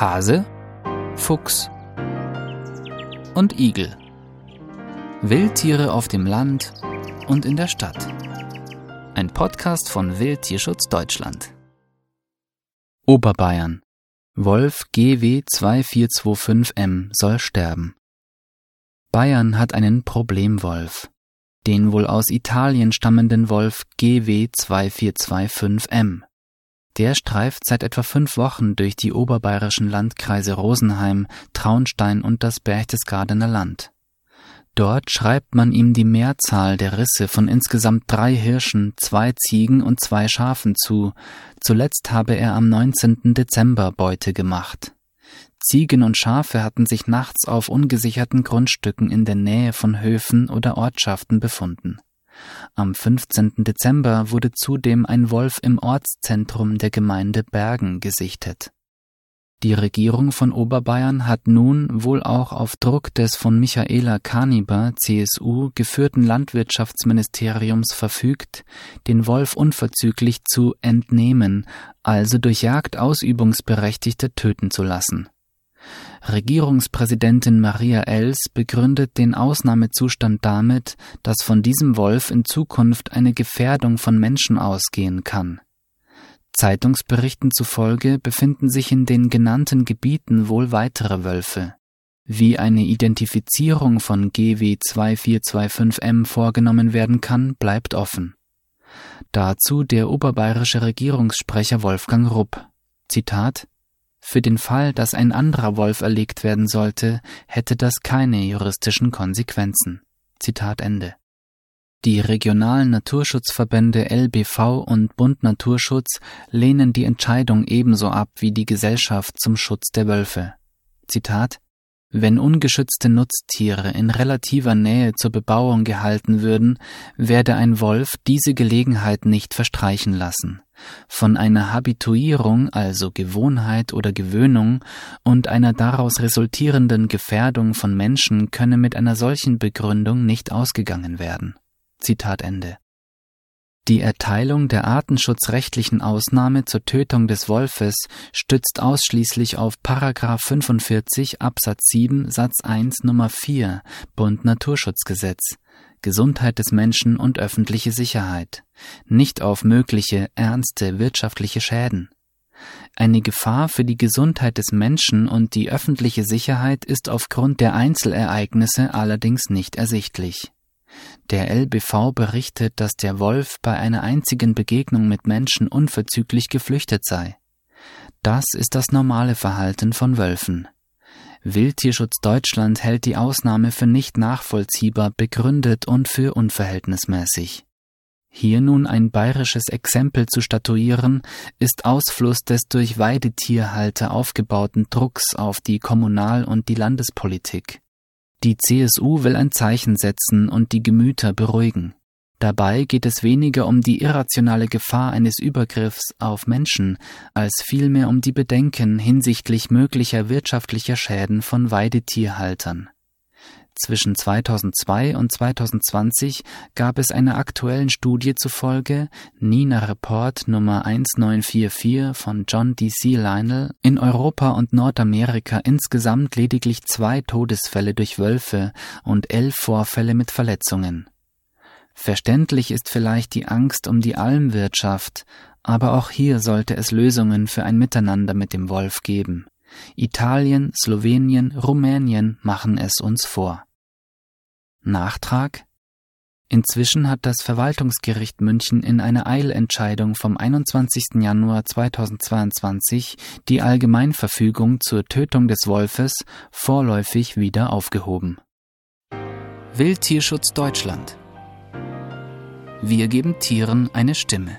Hase, Fuchs und Igel. Wildtiere auf dem Land und in der Stadt. Ein Podcast von Wildtierschutz Deutschland. Oberbayern. Wolf GW 2425M soll sterben. Bayern hat einen Problemwolf. Den wohl aus Italien stammenden Wolf GW 2425M. Der streift seit etwa fünf Wochen durch die oberbayerischen Landkreise Rosenheim, Traunstein und das Berchtesgadener Land. Dort schreibt man ihm die Mehrzahl der Risse von insgesamt drei Hirschen, zwei Ziegen und zwei Schafen zu. Zuletzt habe er am 19. Dezember Beute gemacht. Ziegen und Schafe hatten sich nachts auf ungesicherten Grundstücken in der Nähe von Höfen oder Ortschaften befunden. Am 15. Dezember wurde zudem ein Wolf im Ortszentrum der Gemeinde Bergen gesichtet. Die Regierung von Oberbayern hat nun wohl auch auf Druck des von Michaela Kaniber CSU geführten Landwirtschaftsministeriums verfügt, den Wolf unverzüglich zu entnehmen, also durch Jagd Ausübungsberechtigte töten zu lassen. Regierungspräsidentin Maria Els begründet den Ausnahmezustand damit, dass von diesem Wolf in Zukunft eine Gefährdung von Menschen ausgehen kann. Zeitungsberichten zufolge befinden sich in den genannten Gebieten wohl weitere Wölfe. Wie eine Identifizierung von GW 2425M vorgenommen werden kann, bleibt offen. Dazu der oberbayerische Regierungssprecher Wolfgang Rupp. Zitat für den Fall, dass ein anderer Wolf erlegt werden sollte, hätte das keine juristischen Konsequenzen. Zitat Ende. Die regionalen Naturschutzverbände LBV und Bund Naturschutz lehnen die Entscheidung ebenso ab wie die Gesellschaft zum Schutz der Wölfe. Zitat wenn ungeschützte Nutztiere in relativer Nähe zur Bebauung gehalten würden, werde ein Wolf diese Gelegenheit nicht verstreichen lassen. Von einer Habituierung, also Gewohnheit oder Gewöhnung, und einer daraus resultierenden Gefährdung von Menschen könne mit einer solchen Begründung nicht ausgegangen werden. Zitat Ende. Die Erteilung der artenschutzrechtlichen Ausnahme zur Tötung des Wolfes stützt ausschließlich auf § 45 Absatz 7 Satz 1 Nummer 4 Bund Naturschutzgesetz Gesundheit des Menschen und öffentliche Sicherheit, nicht auf mögliche ernste wirtschaftliche Schäden. Eine Gefahr für die Gesundheit des Menschen und die öffentliche Sicherheit ist aufgrund der Einzelereignisse allerdings nicht ersichtlich der LBV berichtet, dass der Wolf bei einer einzigen Begegnung mit Menschen unverzüglich geflüchtet sei. Das ist das normale Verhalten von Wölfen. Wildtierschutz Deutschland hält die Ausnahme für nicht nachvollziehbar, begründet und für unverhältnismäßig. Hier nun ein bayerisches Exempel zu statuieren, ist Ausfluss des durch Weidetierhalter aufgebauten Drucks auf die Kommunal- und die Landespolitik. Die CSU will ein Zeichen setzen und die Gemüter beruhigen. Dabei geht es weniger um die irrationale Gefahr eines Übergriffs auf Menschen, als vielmehr um die Bedenken hinsichtlich möglicher wirtschaftlicher Schäden von Weidetierhaltern. Zwischen 2002 und 2020 gab es einer aktuellen Studie zufolge, NINA Report Nummer 1944 von John D.C. Lionel, in Europa und Nordamerika insgesamt lediglich zwei Todesfälle durch Wölfe und elf Vorfälle mit Verletzungen. Verständlich ist vielleicht die Angst um die Almwirtschaft, aber auch hier sollte es Lösungen für ein Miteinander mit dem Wolf geben. Italien, Slowenien, Rumänien machen es uns vor. Nachtrag Inzwischen hat das Verwaltungsgericht München in einer Eilentscheidung vom 21. Januar 2022 die Allgemeinverfügung zur Tötung des Wolfes vorläufig wieder aufgehoben. Wildtierschutz Deutschland Wir geben Tieren eine Stimme.